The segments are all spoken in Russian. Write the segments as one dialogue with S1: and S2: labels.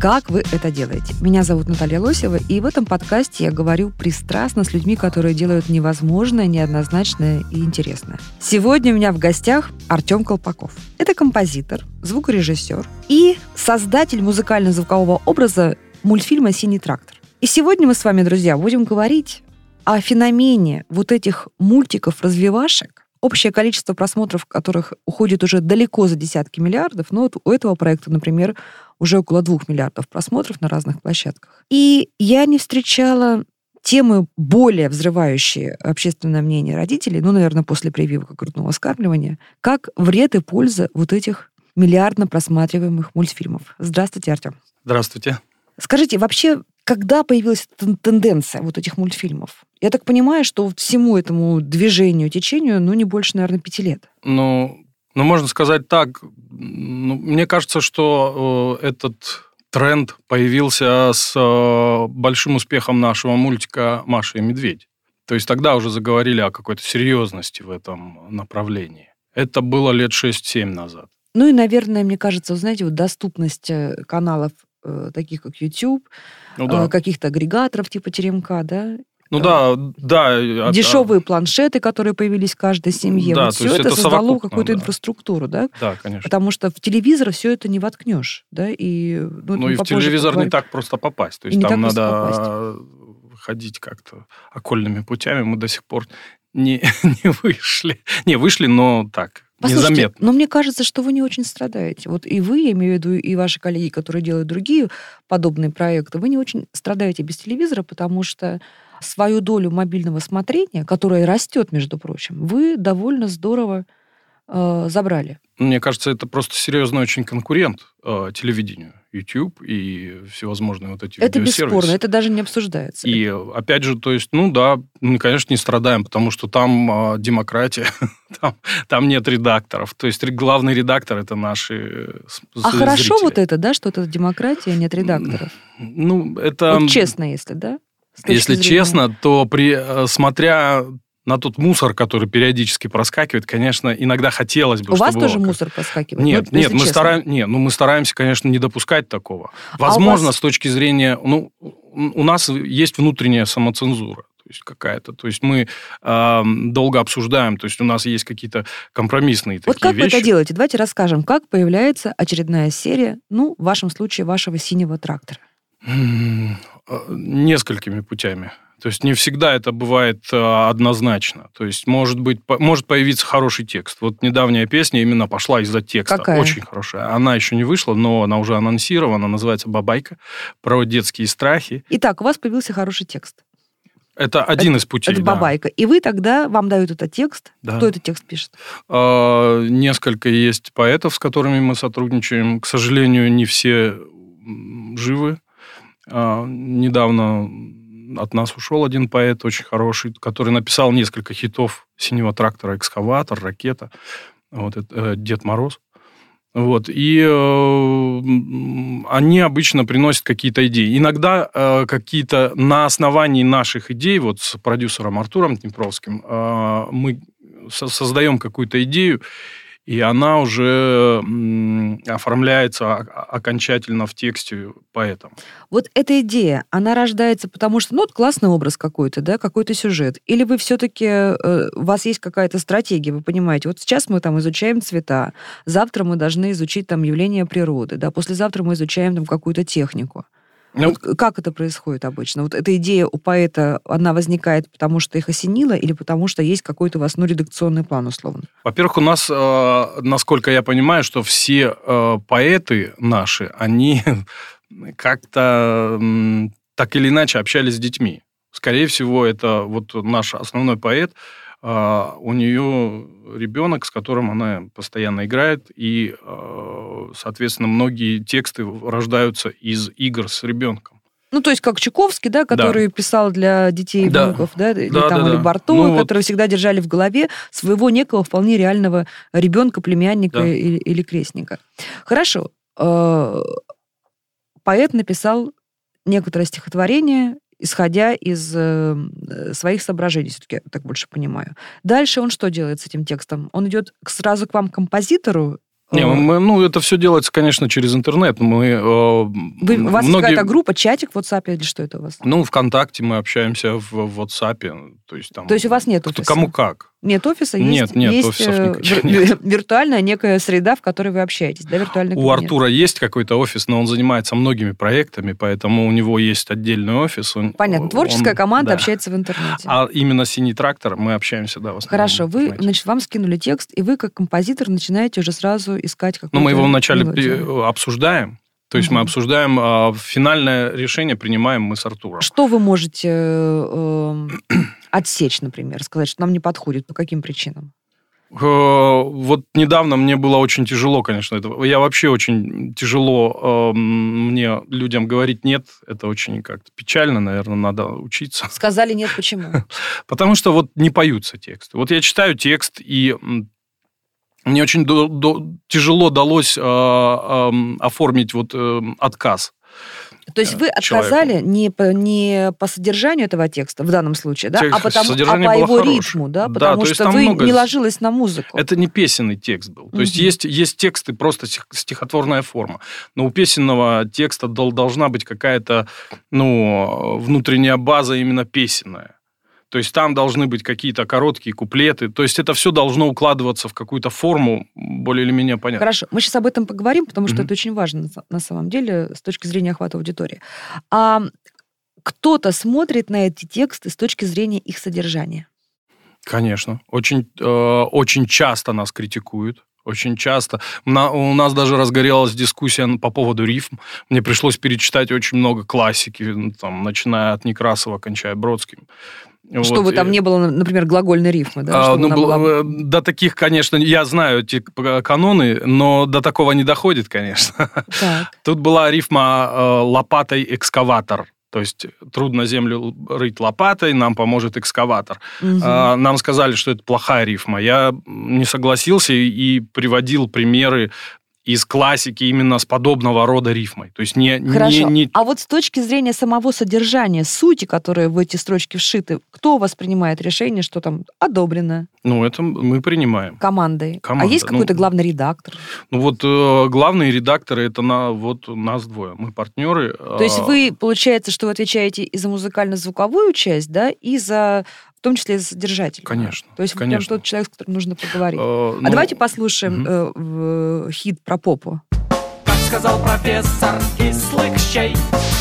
S1: «Как вы это делаете?». Меня зовут Наталья Лосева, и в этом подкасте я говорю пристрастно с людьми, которые делают невозможное, неоднозначное и интересное. Сегодня у меня в гостях Артем Колпаков. Это композитор, звукорежиссер и создатель музыкально-звукового образа мультфильма «Синий трактор». И сегодня мы с вами, друзья, будем говорить о феномене вот этих мультиков-развивашек, общее количество просмотров которых уходит уже далеко за десятки миллиардов, но вот у этого проекта, например, уже около двух миллиардов просмотров на разных площадках. И я не встречала темы более взрывающие общественное мнение родителей, ну, наверное, после прививок и грудного скармливания, как вред и польза вот этих миллиардно просматриваемых мультфильмов. Здравствуйте, Артем.
S2: Здравствуйте.
S1: Скажите, вообще, когда появилась тенденция вот этих мультфильмов? Я так понимаю, что всему этому движению, течению, ну, не больше, наверное, пяти лет.
S2: Ну, ну можно сказать так. Ну, мне кажется, что э, этот тренд появился с э, большим успехом нашего мультика «Маша и медведь». То есть тогда уже заговорили о какой-то серьезности в этом направлении. Это было лет 6-7 назад.
S1: Ну и, наверное, мне кажется, вы знаете, вот доступность э, каналов э, таких, как YouTube,
S2: Ну да.
S1: э, каких-то агрегаторов типа Теремка, да,
S2: ну да, да. от-
S1: дешевые планшеты, которые появились в каждой семье.
S2: Да,
S1: вот все это
S2: это
S1: создало какую-то
S2: да.
S1: инфраструктуру, да?
S2: Да, конечно.
S1: Потому что в телевизор все это не воткнешь, да, и ну,
S2: Ну и в телевизор не
S1: поговорим.
S2: так просто попасть. То
S1: И
S2: есть
S1: не
S2: там надо ходить как-то окольными путями. Мы до сих пор не, не вышли. Не, вышли, но так,
S1: Послушайте,
S2: незаметно.
S1: но мне кажется, что вы не очень страдаете. Вот и вы, я имею в виду, и ваши коллеги, которые делают другие подобные проекты, вы не очень страдаете без телевизора, потому что свою долю мобильного смотрения, которая растет, между прочим, вы довольно здорово э, забрали.
S2: Мне кажется, это просто серьезный очень конкурент э, телевидению. YouTube и всевозможные вот эти
S1: Это
S2: видеосервисы.
S1: бесспорно, это даже не обсуждается.
S2: И опять же, то есть, ну да, мы, конечно, не страдаем, потому что там э, демократия, там, там нет редакторов. То есть главный редактор это наши э,
S1: а хорошо
S2: зрители.
S1: вот это, да, что это демократия, нет редакторов.
S2: Ну, это...
S1: Вот честно, если, да?
S2: Если
S1: зрения-
S2: честно, то при, э, смотря на тот мусор, который периодически проскакивает, конечно, иногда хотелось бы,
S1: У вас тоже
S2: было
S1: мусор проскакивает?
S2: Нет,
S1: Ну,
S2: нет, мы стараем, нет, ну мы стараемся, конечно, не допускать такого.
S1: А
S2: Возможно,
S1: вас-
S2: с точки зрения, ну, у нас есть внутренняя самоцензура. То есть какая-то. То есть мы э, долго обсуждаем, то есть у нас есть какие-то компромиссные
S1: Вот
S2: такие
S1: как вы это делаете? Давайте расскажем, как появляется очередная серия, ну, в вашем случае, вашего синего трактора.
S2: Э, Несколькими путями. То есть не всегда это бывает э, однозначно. То есть может быть может появиться хороший текст. Вот недавняя песня именно пошла из-за текста.
S1: Какая?
S2: Очень хорошая. Она еще не вышла, но она уже анонсирована. Называется «Бабайка» про детские страхи.
S1: Итак, у вас появился хороший текст.
S2: Это один из путей.
S1: это
S2: да.
S1: бабайка. И вы тогда, вам дают этот текст.
S2: Да.
S1: Кто этот текст пишет?
S2: Э, Несколько есть поэтов, с которыми мы сотрудничаем. К сожалению, не все живы. Э, Недавно от нас ушел один поэт очень хороший, который написал несколько хитов «Синего трактора», «Экскаватор», «Ракета», вот, это, э, «Дед Мороз». Вот, и э, они обычно приносят какие-то идеи. Иногда э, какие-то на основании наших идей, вот с продюсером Артуром Днепровским, э, мы со- создаем какую-то идею, и она уже оформляется окончательно в тексте поэтом.
S1: Вот эта идея, она рождается потому, что, ну, вот классный образ какой-то, да, какой-то сюжет. Или вы все-таки, у вас есть какая-то стратегия, вы понимаете, вот сейчас мы там изучаем цвета, завтра мы должны изучить там явления природы, да, послезавтра мы изучаем там какую-то технику.
S2: Ну,
S1: Вот как это происходит обычно? Вот эта идея у поэта, она возникает потому, что их осенило, или потому, что есть какой-то у вас, ну, редакционный план, условно?
S2: Во-первых, у нас, э, насколько я понимаю, что все э, поэты наши, они как-то так или иначе общались с детьми. Скорее всего, это вот наш основной поэт, а, у нее ребенок, с которым она постоянно играет, и, э, соответственно, многие тексты рождаются из игр с ребенком.
S1: Ну, то есть как Чуковский, да, который писал для детей и
S2: Да.
S1: внуков, да, или
S2: Да,
S1: там
S2: да,
S1: или
S2: да.
S1: Бартова,
S2: Ну, вот.
S1: которые всегда держали в голове своего некого вполне реального ребенка, племянника
S2: Да.
S1: или, или крестника. Хорошо. Э, Поэт написал некоторое стихотворение, исходя из э, своих соображений, все-таки я так больше понимаю. Дальше он что делает с этим текстом? Он идет сразу к вам, к композитору?
S2: Не,
S1: Э,
S2: мы, ну, это все делается, конечно, через интернет. Мы, э,
S1: Вы, у вас
S2: многие-
S1: какая-то группа, чатик в WhatsApp или что это у вас?
S2: Ну, ВКонтакте мы общаемся в, в WhatsApp. То есть, там,
S1: То есть у вас нет
S2: кто-
S1: офиса?
S2: Кому как.
S1: Нет офиса,
S2: Нет,
S1: есть,
S2: нет,
S1: есть
S2: офисов
S1: э,
S2: никаких нет.
S1: виртуальная некая среда, в которой вы общаетесь, да, виртуальный
S2: У
S1: кабинет.
S2: Артура есть какой-то офис, но он занимается многими проектами, поэтому у него есть отдельный офис. Он-
S1: Понятно, творческая
S2: он-
S1: команда
S2: да.
S1: общается в интернете.
S2: А именно «Синий трактор» мы общаемся, да, в основном.
S1: Хорошо, вы, значит, вам скинули текст, и вы как композитор начинаете уже сразу искать какую-то
S2: Ну, мы его вначале
S1: мелодию.
S2: при- обсуждаем. То есть мы
S1: Мгм.
S2: обсуждаем, а финальное решение принимаем мы с Артуром.
S1: Что вы можете э, отсечь, например, сказать, что нам не подходит, по каким причинам?
S2: Э, Вот недавно мне было очень тяжело, конечно. Это, я вообще очень тяжело эм, мне людям говорить нет. Это очень как-то печально, наверное, надо учиться.
S1: Сказали нет, почему?
S2: Потому что вот не поются тексты. Вот я читаю текст, и мне очень до- до- тяжело далось э, эм, оформить вот эм, отказ.
S1: То есть вы отказали не по, не по содержанию этого текста, в данном случае, да,
S2: Текст-
S1: а, потому, а по его
S2: хорошее.
S1: ритму, да,
S2: Да,
S1: потому
S2: то есть
S1: что вы
S2: много
S1: не ложилась на музыку.
S2: Это не песенный текст был. То есть
S1: Мгм.
S2: есть, есть тексты, просто стих- стихотворная форма. Но у песенного текста дол- должна быть какая-то ну, внутренняя база именно песенная. То есть там должны быть какие-то короткие куплеты. То есть это все должно укладываться в какую-то форму более или менее понятно.
S1: Хорошо, мы сейчас об этом поговорим, потому что
S2: Мгм.
S1: это очень важно на са- на самом деле с точки зрения охвата аудитории. А кто-то смотрит на эти тексты с точки зрения их содержания.
S2: Конечно. Очень, э, очень часто нас критикуют. Очень часто. На- у нас даже разгорелась дискуссия по поводу рифм. Мне пришлось перечитать очень много классики, там, начиная от Некрасова, кончая Бродским.
S1: Чтобы
S2: Вот,
S1: там не было, например, глагольной рифмы, да?
S2: а, ну,
S1: была-
S2: э, До таких, конечно, я знаю эти каноны, но до такого не доходит, конечно.
S1: Так.
S2: Тут была рифма э, лопатой экскаватор. То есть трудно землю рыть лопатой, нам поможет экскаватор. А, Нам сказали, что это плохая рифма. Я не согласился и приводил примеры из классики именно с подобного рода рифмой. То есть не... не-
S1: Хорошо.
S2: не-
S1: А вот с точки зрения самого содержания, сути, которые в эти строчки вшиты, кто у вас принимает решение, что там одобрено
S2: Ну, это мы принимаем.
S1: командой?
S2: Команда,
S1: а есть какой-то
S2: ну,
S1: главный редактор?
S2: Ну вот э, главные редакторы это на вот нас двое, мы партнеры.
S1: То есть вы, получается, что вы отвечаете и за музыкально-звуковую часть, да, и за, в том числе и за содержательную.
S2: Конечно,
S1: То есть
S2: конечно.
S1: прям тот человек, с которым нужно поговорить.
S2: а
S1: а давайте послушаем
S2: мгм.
S1: э, в- хит про попу.
S3: Как сказал профессор кислых щей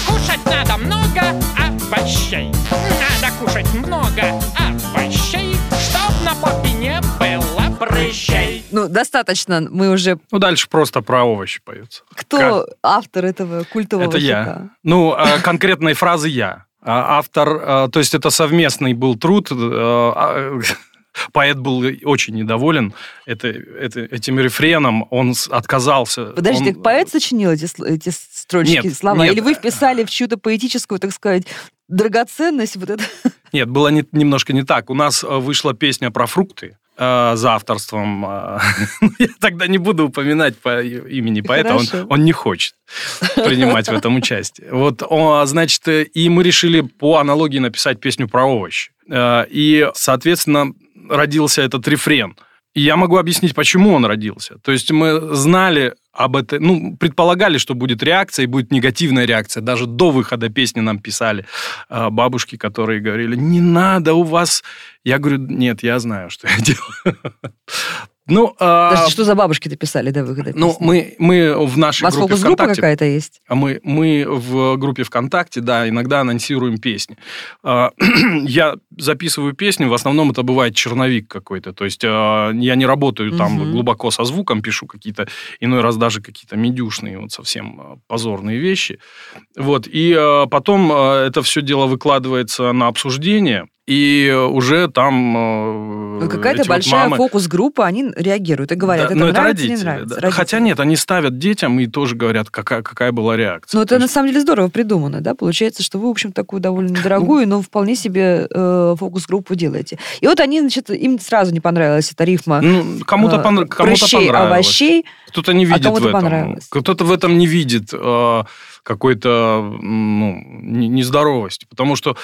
S4: Кушать надо много овощей. Надо кушать много овощей, чтоб на попе не было прыщей.
S1: Ну, достаточно, мы уже...
S2: Ну, дальше просто про овощи поется.
S1: Кто автор этого культового
S2: Это я.
S1: хита?
S2: Ну, а, конкретной фразы я. А Автор, а, то есть это совместный был труд. э, а, Поэт был очень недоволен это, это- этим рефреном, он отказался.
S1: Подождите,
S2: Он-
S1: поэт сочинил эти, эти строчки,
S2: Нет,
S1: слова?
S2: нет.
S1: Или вы вписали в чью-то поэтическую, так сказать, драгоценность вот это?
S2: Нет, было не- немножко не так. У нас э, вышла песня про фрукты э, за авторством. э, Я тогда не буду упоминать по имени поэта, он, он не хочет принимать в этом участие. Вот, о, значит, э, и мы решили по аналогии написать песню про овощи. Э, И, соответственно, родился этот рефрен. Я могу объяснить, почему он родился. То есть мы знали об этом, ну, предполагали, что будет реакция, и будет негативная реакция. Даже до выхода песни нам писали э, бабушки, которые говорили, не надо у вас... Я говорю, нет, я знаю, что я делаю. Ну, а,
S1: Подождите, что за бабушки-то писали до выхода
S2: ну
S1: песни?
S2: мы, мы в
S1: У
S2: нашей
S1: вас
S2: группе ВКонтакте...
S1: какая-то есть?
S2: А мы, мы в группе ВКонтакте, да, иногда анонсируем песни. А, Я записываю песню, в основном это бывает черновик какой-то. То есть а, я не работаю там
S1: Мгм.
S2: глубоко со звуком, пишу какие-то, иной раз даже какие-то медюшные, вот совсем позорные вещи. Вот, и потом это все дело выкладывается на обсуждение. И уже там э,
S1: Ну, Какая-то
S2: эти вот
S1: большая
S2: мамы-
S1: фокус-группа, они реагируют и говорят,
S2: Да,
S1: это
S2: но
S1: нравится,
S2: родители,
S1: не нравится.
S2: да.
S1: Родители.
S2: Хотя нет, они ставят детям и тоже говорят, какая, какая была реакция.
S1: Ну,
S2: То
S1: это на
S2: есть-
S1: самом деле здорово придумано, да? Получается, что вы, в общем, такую довольно недорогую, но вполне себе э, фокус-группу делаете. И вот они, значит, им сразу не понравилась эта рифма
S2: Ну, кому-то,
S1: э,
S2: понра- кому-то
S1: прыщей,
S2: понравилось.
S1: овощей.
S2: Кто-то не видит
S1: кому-то
S2: в этом.
S1: понравилось.
S2: Кто-то в этом не видит э, какой-то ну, не- нездоровости. Потому что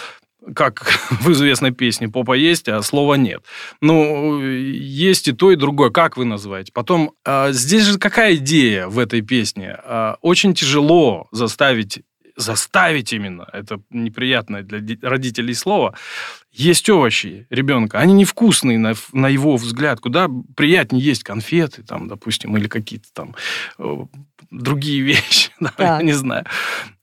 S2: как в известной песне «Попа есть, а слова нет». Ну, есть и то, и другое. Как вы называете? Потом, э, здесь же какая идея в этой песне? Э, очень тяжело заставить заставить именно, это неприятное для родителей слово, есть овощи ребенка. Они невкусные на, на его взгляд. Куда приятнее есть конфеты, там, допустим, или какие-то там э, другие вещи, да, я не знаю.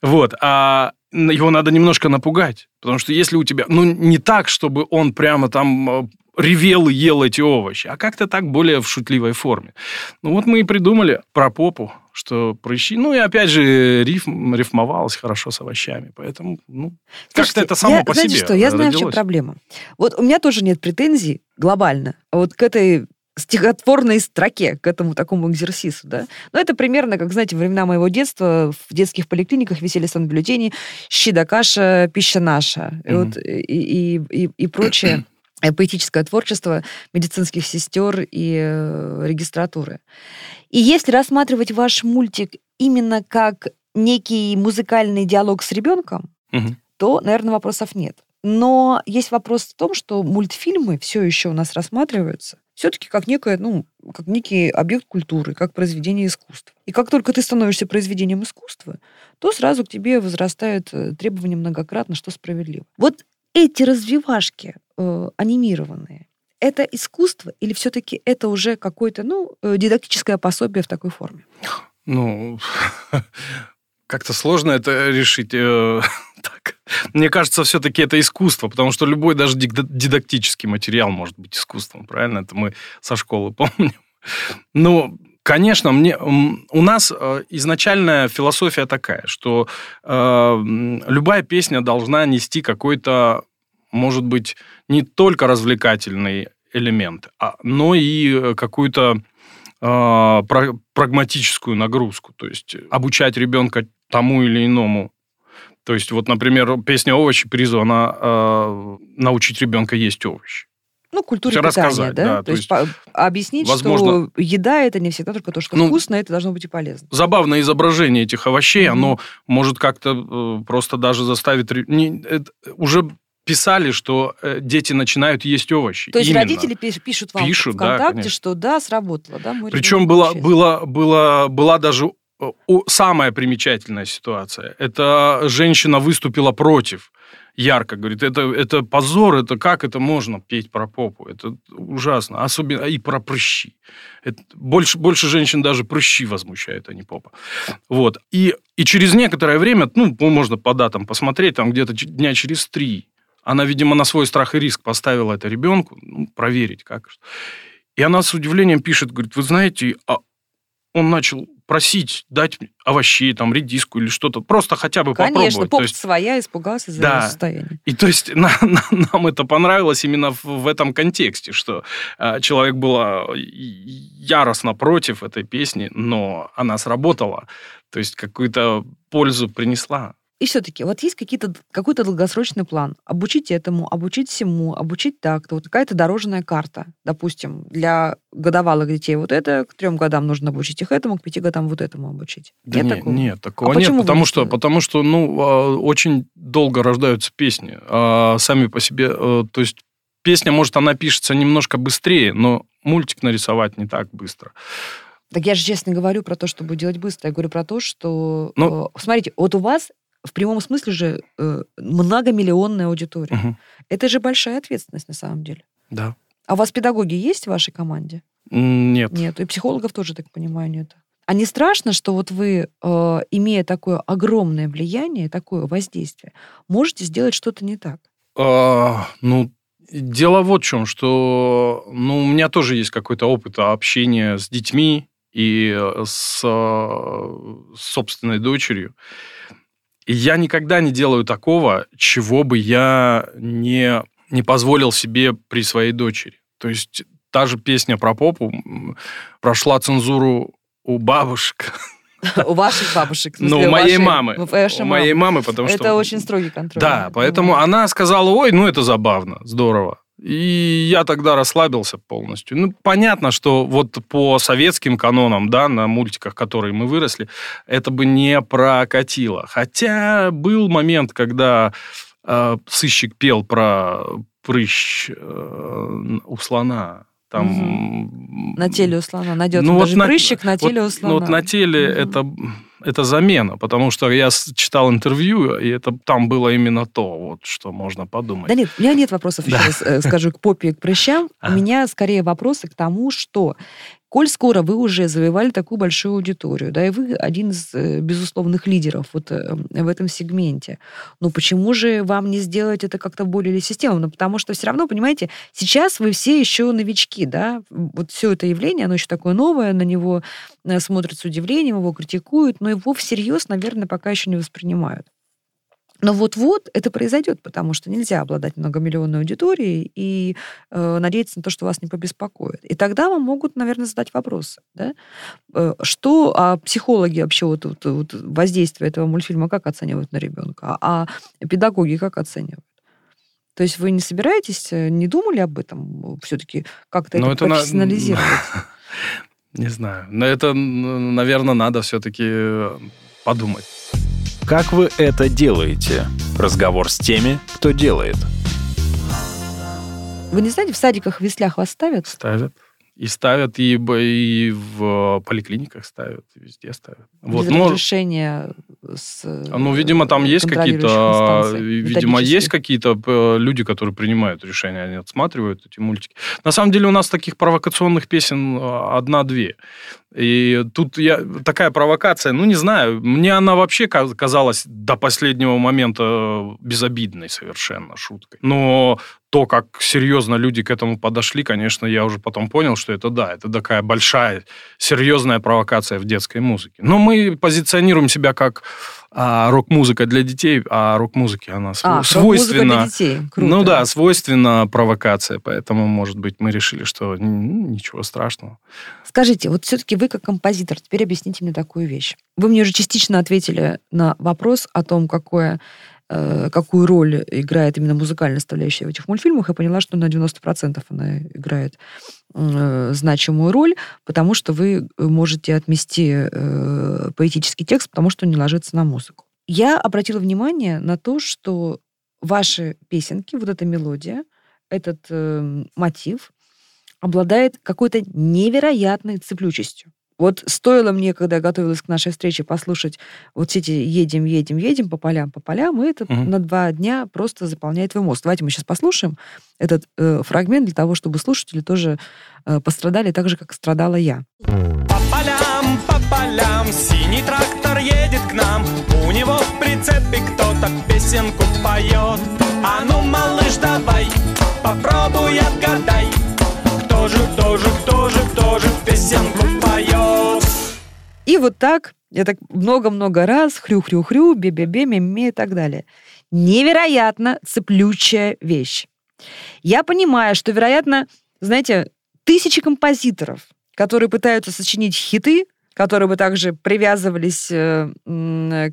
S2: Вот. А его надо немножко напугать. Потому что если у тебя... Ну, не так, чтобы он прямо там э, ревел и ел эти овощи, а как-то так более в шутливой форме. Ну, вот мы и придумали про попу, что прыщи... Ну, и опять же, рифм, рифмовалось хорошо с овощами. Поэтому, ну, как-то это само
S1: я,
S2: по
S1: знаете
S2: себе
S1: что, я знаю, в чем
S2: родилось.
S1: проблема. Вот у меня тоже нет претензий глобально вот к этой стихотворной строке, к этому такому экзерсису, да. Но это примерно, как, знаете, времена моего детства в детских поликлиниках висели сан-бюллетени «Щи да каша, пища наша». И,
S2: Мгм.
S1: вот, и, и, и, и прочее э, поэтическое творчество медицинских сестер и э, регистратуры. И если рассматривать ваш мультик именно как некий музыкальный диалог с ребенком,
S2: Мгм.
S1: то, наверное, вопросов нет. Но есть вопрос в том, что мультфильмы все еще у нас рассматриваются все-таки как некое, ну, как некий объект культуры, как произведение искусства. И как только ты становишься произведением искусства, то сразу к тебе возрастает э, требование многократно, что справедливо. Вот эти развивашки э, анимированные, это искусство или все-таки это уже какое-то, ну, э, дидактическое пособие в такой форме?
S2: Ну, как-то сложно это решить. э, так. Мне кажется, все-таки это искусство, потому что любой даже дидактический материал может быть искусством, правильно? Это мы со школы помним. Ну, конечно, мне, у нас э, изначальная философия такая, что э, любая песня должна нести какой-то, может быть, не только развлекательный элемент, а, но и э, какую-то пра- прагматическую нагрузку, то есть обучать ребенка тому или иному. То есть вот, например, песня «Овощи» призвана э, научить ребенка есть овощи.
S1: Ну, культуре питания,
S2: рассказать,
S1: да?
S2: да,
S1: То,
S2: то
S1: есть,
S2: есть,
S1: объяснить,
S2: возможно-
S1: что еда это не всегда только то, что
S2: Ну,
S1: вкусно, это должно быть и полезно.
S2: Забавное изображение этих овощей,
S1: Мгм.
S2: оно может как-то э, просто даже заставить... не- это- уже писали, что э, дети начинают есть овощи.
S1: То есть
S2: Именно.
S1: родители пиш- пишут вам
S2: Пишут, да,
S1: ВКонтакте,
S2: конечно.
S1: что да, сработало, да,
S2: Причем была, была, была, была даже о- самая примечательная ситуация. Это женщина выступила против. Ярко говорит, это, это позор, это как это можно петь про попу? Это ужасно. Особенно и про прыщи. Это больше, больше женщин даже прыщи возмущают, а не попа. Вот. И, и через некоторое время, ну, можно по датам посмотреть, там где-то дня через три, она, видимо, на свой страх и риск поставила это ребенку, ну, проверить как. И она с удивлением пишет, говорит, вы знаете, а он начал просить дать овощей, там, редиску или что-то, просто хотя бы
S1: Конечно,
S2: попробовать.
S1: Поп
S2: есть,
S1: своя, испугался за
S2: Да.
S1: его состояние.
S2: и то есть на- на- нам это понравилось именно в, в этом контексте, что а, человек был яростно против этой песни, но она сработала, то есть какую-то пользу принесла.
S1: И все-таки вот есть какие-то, какой-то долгосрочный план. Обучить этому, обучить всему, обучить так-то. Вот какая-то дорожная карта. Допустим, для годовалых детей вот это, к трем годам нужно обучить их этому, к пяти годам вот этому обучить.
S2: Да
S1: нет
S2: нет,
S1: такого?
S2: нет, такого
S1: А
S2: нет,
S1: вы
S2: потому что, потому что, ну, а, очень долго рождаются песни, а, сами по себе, э, то есть песня, может, она пишется немножко быстрее, но мультик нарисовать не так быстро.
S1: Так я же честно говорю про то, чтобы делать быстро. Я говорю про то, что...
S2: Ну-
S1: э, смотрите, вот у вас в прямом смысле же э, многомиллионная аудитория.
S2: Мгм.
S1: Это же большая ответственность на самом деле.
S2: Да.
S1: А у вас педагоги есть в вашей команде?
S2: Нет.
S1: Нет. И психологов тоже, так понимаю, нет. А не страшно, что вот вы, э, имея такое огромное влияние, такое воздействие, можете сделать что-то не так?
S2: А, ну, дело вот в чем, что ну, у меня тоже есть какой-то опыт общения с детьми и э, с, э, с собственной дочерью. И я никогда не делаю такого, чего бы я не, не позволил себе при своей дочери. То есть та же песня про попу прошла цензуру у бабушек.
S1: У ваших бабушек.
S2: Ну, у моей мамы.
S1: у
S2: моей
S1: мамы,
S2: потому что...
S1: Это очень строгий контроль.
S2: Да, поэтому она сказала, ой, ну это забавно, здорово. И я тогда расслабился полностью. Ну, понятно, что вот по советским канонам, да, на мультиках, которые мы выросли, это бы не прокатило. Хотя был момент, когда э, сыщик пел про прыщ э, у слона. Там...
S1: На теле у слона найдется
S2: Ну, вот
S1: даже
S2: на-
S1: прыщик на теле
S2: вот,
S1: у слона.
S2: Ну, вот на теле
S1: Мгм.
S2: это, это замена, потому что я читал интервью, и это там было именно то, вот, что можно подумать.
S1: Да нет, у меня нет вопросов, еще
S2: Да.
S1: раз э, скажу, к попе и к прыщам. У меня скорее вопросы к тому, что коль скоро вы уже завоевали такую большую аудиторию, да, и вы один из э, безусловных лидеров вот э, в этом сегменте, ну почему же вам не сделать это как-то более системно? Потому что все равно, понимаете, сейчас вы все еще новички, да, вот все это явление, оно еще такое новое, на него э, смотрят с удивлением, его критикуют, но его всерьез, наверное, пока еще не воспринимают. Но вот-вот это произойдет, потому что нельзя обладать многомиллионной аудиторией и э, надеяться на то, что вас не побеспокоит. И тогда вам могут, наверное, задать вопросы. Да? Э, что а психологи вообще вот, вот, вот воздействие этого мультфильма как оценивают на ребенка, а педагоги как оценивают? То есть вы не собираетесь, э, не думали об этом все-таки как-то
S2: Ну,
S1: это,
S2: это на-
S1: профессионализировать?
S2: Не знаю. Но это, наверное, надо все-таки подумать.
S5: Как вы это делаете? Разговор с теми, кто делает.
S1: Вы не знаете, в садиках, в веслях вас ставят?
S2: Ставят. И ставят, и, и в поликлиниках ставят, и везде ставят. Вот,
S1: без
S2: ну,
S1: разрешения с
S2: А, Ну, видимо, там
S1: э,
S2: есть какие-то,
S1: инстанций,
S2: видимо, есть какие-то э, люди, которые принимают решения, они отсматривают эти мультики. На самом деле у нас таких провокационных песен э, одна-две. И тут я, такая провокация, ну, не знаю, мне она вообще ка- казалась до последнего момента безобидной совершенно шуткой. Но то, как серьезно люди к этому подошли, конечно, я уже потом понял, что это да, это такая большая, серьезная провокация в детской музыке. Но мы позиционируем себя как а, рок-музыка для детей, а рок-музыке она
S1: А, рок-музыка
S2: свойственна.
S1: для детей. Круто.
S2: Ну да, свойственна провокация, поэтому, может быть, мы решили, что ну, ничего страшного.
S1: Скажите, вот все-таки вы как композитор, теперь объясните мне такую вещь. Вы мне уже частично ответили на вопрос о том, какое, какую роль играет именно музыкальная составляющая в этих мультфильмах. Я поняла, что на 90% она играет э, значимую роль, потому что вы можете отмести э, поэтический текст, потому что он не ложится на музыку. Я обратила внимание на то, что ваши песенки, вот эта мелодия, этот э, мотив обладает какой-то невероятной цеплючестью. Вот стоило мне, когда я готовилась к нашей встрече, послушать вот все эти «едем, едем, едем» по полям, по полям, и это
S2: Мгм.
S1: на два дня просто заполняет твой мозг. Давайте мы сейчас послушаем этот э, фрагмент для того, чтобы слушатели тоже э, пострадали так же, как страдала я.
S3: По полям, по полям Синий трактор едет к нам У него в прицепе кто-то песенку поет А ну, малыш, давай Попробуй отгадай Кто же, кто же, песенку поет
S1: И вот так, я так много-много раз, хрю-хрю-хрю, бе-бе-бе, ме-ме и так далее. Невероятно цеплючая вещь. Я понимаю, что, вероятно, знаете, тысячи композиторов, которые пытаются сочинить хиты, которые бы также привязывались э,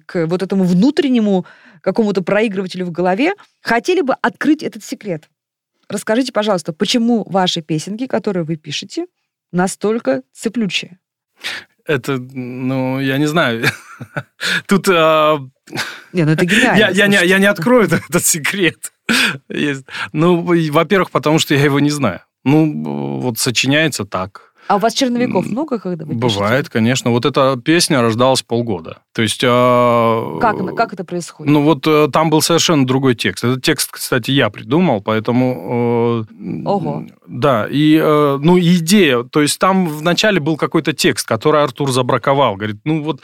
S1: к вот этому внутреннему какому-то проигрывателю в голове, хотели бы открыть этот секрет. Расскажите, пожалуйста, почему ваши песенки, которые вы пишете, настолько цеплючие?
S2: Это, ну, я не знаю. Тут а,
S1: Не, ну это гениально.
S2: я, я, не, я не открою этот, секрет. Есть. Ну, во-первых, потому что я его не знаю. Ну, вот сочиняется так.
S1: А у вас черновиков много, когда вы
S2: Бывает,
S1: пишете?
S2: конечно. Вот эта песня рождалась полгода. То есть... а,
S1: Как, как это происходит?
S2: Ну вот э, там был совершенно другой текст. Этот текст, кстати, я придумал, поэтому... э,
S1: Ого.
S2: Да, и, э, ну, идея, то есть там вначале был какой-то текст, который Артур забраковал. Говорит, ну вот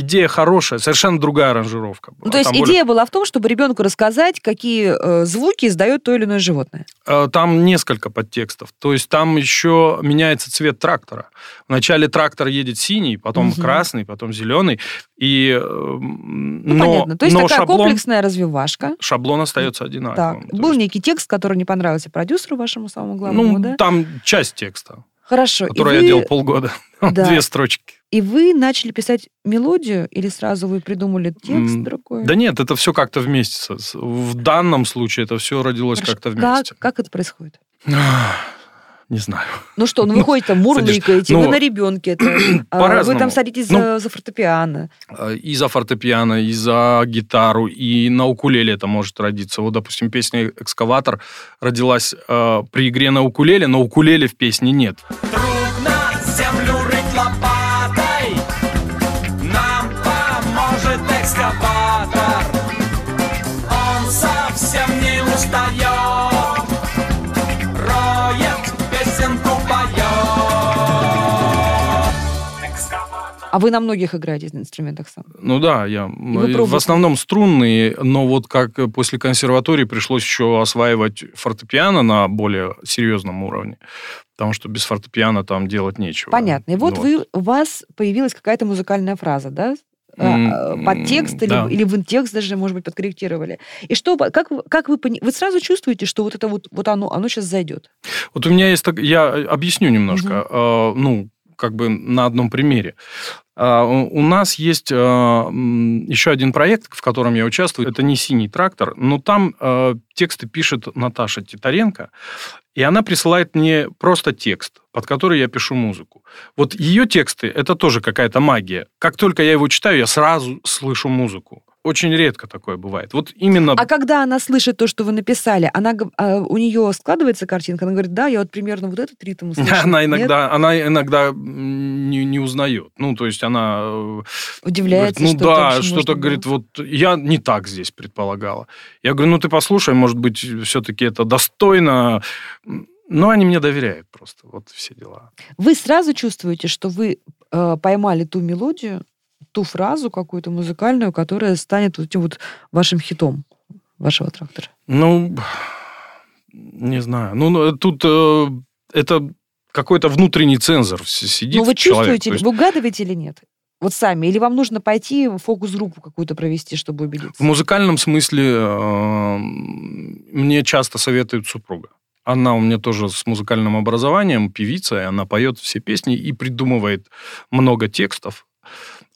S2: идея хорошая, совершенно другая аранжировка. была.
S1: Ну, то есть
S2: Там более-
S1: идея была в том, чтобы ребенку рассказать, какие э, звуки издает то или иное животное.
S2: Э, Там несколько подтекстов. То есть там еще меняется цвет трактора. Вначале трактор едет синий, потом
S1: Мгм.
S2: красный, потом зеленый. И, э,
S1: Ну,
S2: но,
S1: понятно. То есть
S2: но
S1: такая
S2: шаблон,
S1: комплексная развивашка.
S2: шаблон остается
S1: Так,
S2: одинаковым. То
S1: был
S2: есть,
S1: некий текст, который не понравился продюсеру вашему самому главному,
S2: ну,
S1: да?
S2: там часть текста,
S1: Хорошо. и
S2: который я
S1: вы-
S2: делал полгода.
S1: Да.
S2: Две строчки.
S1: И вы начали писать мелодию или сразу вы придумали текст
S2: М,
S1: другой?
S2: Да нет, это все как-то вместе. В данном случае это все родилось как-то
S1: Как,
S2: вместе.
S1: как это происходит?
S2: Не знаю.
S1: Ну что, ну вы
S2: Ну,
S1: ходите там, мурлыкаете,
S2: ну,
S1: вы на ребенке, это, а, вы там садитесь
S2: Ну,
S1: за, за фортепиано.
S2: Э, И за фортепиано, и за гитару, и на укулеле это может родиться. Вот, допустим, песня «Экскаватор» родилась э, при игре на укулеле, но укулеле в песне нет.
S3: Трудно землю
S1: А вы на многих играете на инструментах сам.
S2: Ну да, я э, в основном струнные, но вот как э, после консерватории пришлось еще осваивать фортепиано на более серьезном уровне, потому что без фортепиано там делать нечего.
S1: Понятно. И вот
S2: Ну,
S1: вы, у вас появилась какая-то музыкальная фраза, да? А, Под текст или,
S2: да.
S1: или вы текст даже, может быть, подкорректировали. И что, как, вы- как вы, вы сразу чувствуете, что вот это вот, вот оно, оно сейчас зайдет?
S2: Вот у меня есть... так- Я объясню немножко. Э, Ну, как бы на одном примере. А, У нас есть м, еще один проект, в котором я участвую. Это не «Синий трактор», но там э, тексты пишет Наташа Титаренко, и она присылает мне просто текст, под который я пишу музыку. Вот ее тексты – это тоже какая-то магия. Как только я его читаю, я сразу слышу музыку. Очень редко такое бывает. Вот именно...
S1: А когда она слышит то, что вы написали, она, а, у нее складывается картинка, она говорит, да, я вот примерно вот этот ритм услышала.
S2: Она
S1: Нет?
S2: иногда, она иногда не, не узнает. Ну, то есть она э,
S1: удивляется,
S2: Говорит, ну
S1: что
S2: да, что-то, говорит,
S1: было.
S2: вот я не так здесь предполагала. Я говорю, ну ты послушай, может быть, все-таки это достойно. Но они мне доверяют просто, вот все дела.
S1: Вы сразу чувствуете, что вы э, поймали ту мелодию, ту фразу какую-то музыкальную, которая станет вот этим вот вашим хитом вашего трактора?
S2: Ну, не знаю. Ну, ну, тут э, это какой-то внутренний цензор сидит
S1: Ну, вы
S2: в человеке.
S1: чувствуете,
S2: есть
S1: вы угадываете или нет? Вот сами. Или вам нужно пойти фокус-группу какую-то провести, чтобы убедиться?
S2: В музыкальном смысле э, мне часто советует супруга. Она у меня тоже с музыкальным образованием, певица, и она поет все песни и придумывает много текстов.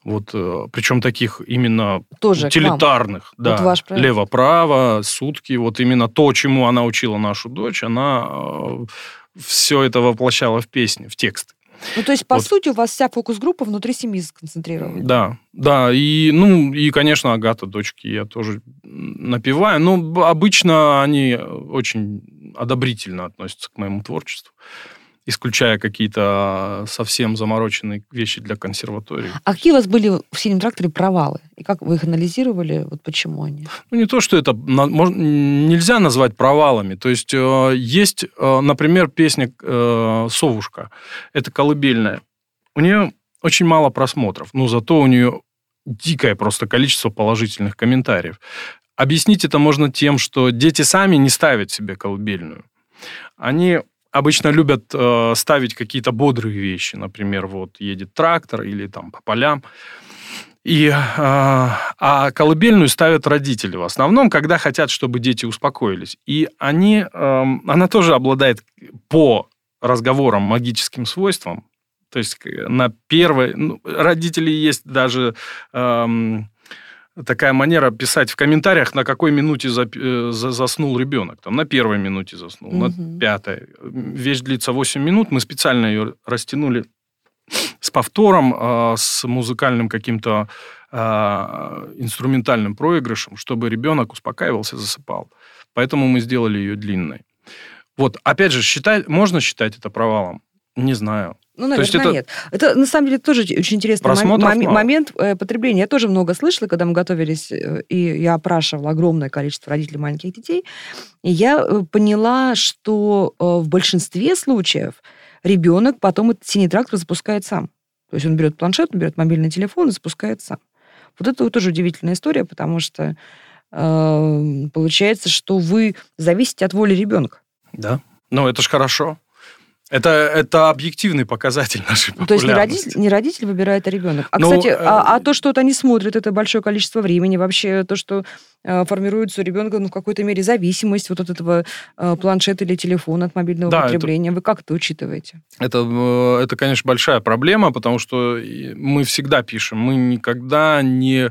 S2: Вот, э, причем таких именно
S1: Тоже
S2: утилитарных.
S1: Вот
S2: Да.
S1: ваш проект.
S2: Лево-право, сутки. Вот именно то, чему она учила нашу дочь, она все это воплощала в песни, в текст.
S1: Ну, то есть, по
S2: Вот.
S1: сути, у вас вся фокус-группа внутри семьи сконцентрирована.
S2: Да, да, и, ну, и, конечно, Агата, дочки, я тоже напеваю, но обычно они очень одобрительно относятся к моему творчеству, исключая какие-то совсем замороченные вещи для консерватории.
S1: А какие у вас были в «Синем тракторе» провалы? И как вы их анализировали? Вот почему они?
S2: Ну, не то, что это на- нельзя назвать провалами. То есть, э, есть, э, например, песня э, «Совушка». Это колыбельная. У нее очень мало просмотров, но зато у нее дикое просто количество положительных комментариев. Объяснить это можно тем, что дети сами не ставят себе колыбельную. Они обычно любят э, ставить какие-то бодрые вещи. Например, вот едет трактор или там по полям. И, э, а колыбельную ставят родители в основном, когда хотят, чтобы дети успокоились. И они, эм, она тоже обладает по разговорам магическим свойством. То есть к- на первой... ну, родители есть даже эм, такая манера писать в комментариях, на какой минуте э, за- заснул ребенок. Там, на первой минуте заснул,
S1: Мгм.
S2: на пятой. Вещь длится 8 минут. Мы специально ее растянули с повтором, э, с музыкальным каким-то э, инструментальным проигрышем, чтобы ребенок успокаивался, засыпал. Поэтому мы сделали ее длинной. Вот, опять же, считать, можно считать это провалом? Не знаю.
S1: Ну,
S2: То есть
S1: наверное,
S2: это-
S1: нет. Это, на самом деле, тоже очень интересный мом-
S2: Просмотров
S1: мом-
S2: мало.
S1: момент э, потребления. Я тоже много слышала, когда мы готовились, э, и я опрашивала огромное количество родителей маленьких детей. И я э, поняла, что в большинстве случаев ребенок потом этот синий трактор запускает сам. То есть он берет планшет, он берет мобильный телефон и запускает сам. Вот это вот тоже удивительная история, потому что э, получается, что вы зависите от воли ребенка.
S2: Да. Ну, это же хорошо. Это, это объективный показатель нашей
S1: Ну, То есть не
S2: популярности.
S1: родитель, не родитель выбирает, а ребенок. А,
S2: Ну,
S1: кстати,
S2: э,
S1: а, а то, что вот они смотрят, это большое количество времени, вообще то, что э, формируется у ребенка ну, в какой-то мере зависимость вот от этого э, планшета или телефона от мобильного
S2: Да, это-
S1: потребления. Вы как это учитываете?
S2: Это, э, это, конечно, большая проблема, потому что мы всегда пишем, мы никогда не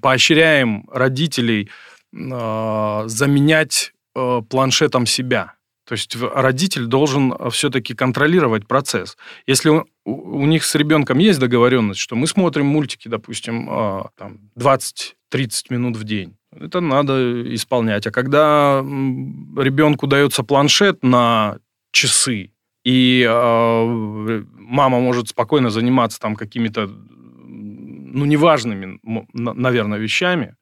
S2: поощряем родителей э, заменять э, планшетом себя. То есть родитель должен все-таки контролировать процесс. Если у, них с ребенком есть договоренность, что мы смотрим мультики, допустим, э, там, 20-30 минут в день, это надо исполнять. А когда ребенку дается планшет на часы, и э, мама может спокойно заниматься там какими-то, ну, неважными, наверное, вещами,